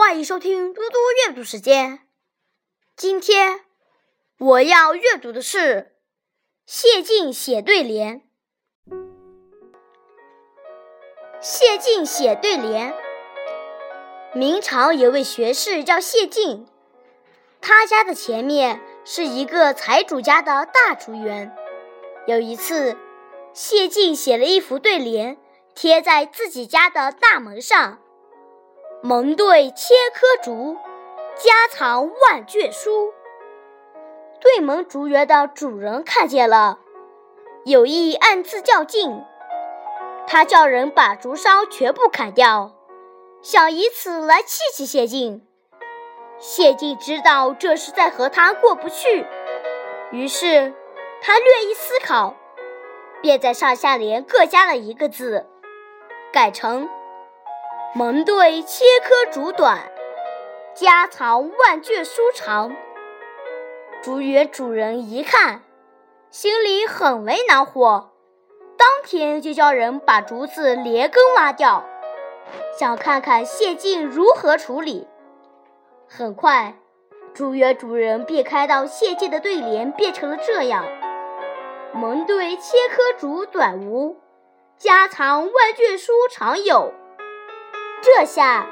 欢迎收听嘟嘟阅读时间。今天我要阅读的是谢晋写对联。谢晋写对联。明朝有位学士叫谢晋，他家的前面是一个财主家的大竹园。有一次，谢晋写了一副对联，贴在自己家的大门上。门对千棵竹，家藏万卷书。对门竹园的主人看见了，有意暗自较劲。他叫人把竹梢全部砍掉，想以此来气气谢晋。谢晋知道这是在和他过不去，于是他略一思考，便在上下联各加了一个字，改成。门对千棵竹短，家藏万卷书长。竹园主人一看，心里很为恼火，当天就叫人把竹子连根挖掉，想看看谢晋如何处理。很快，竹园主人便看到谢晋的对联变成了这样：门对千棵竹短无，家藏万卷书长有。这下，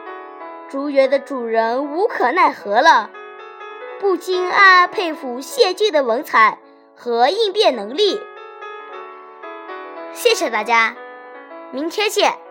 竹园的主人无可奈何了，不禁暗暗佩服谢晋的文采和应变能力。谢谢大家，明天见。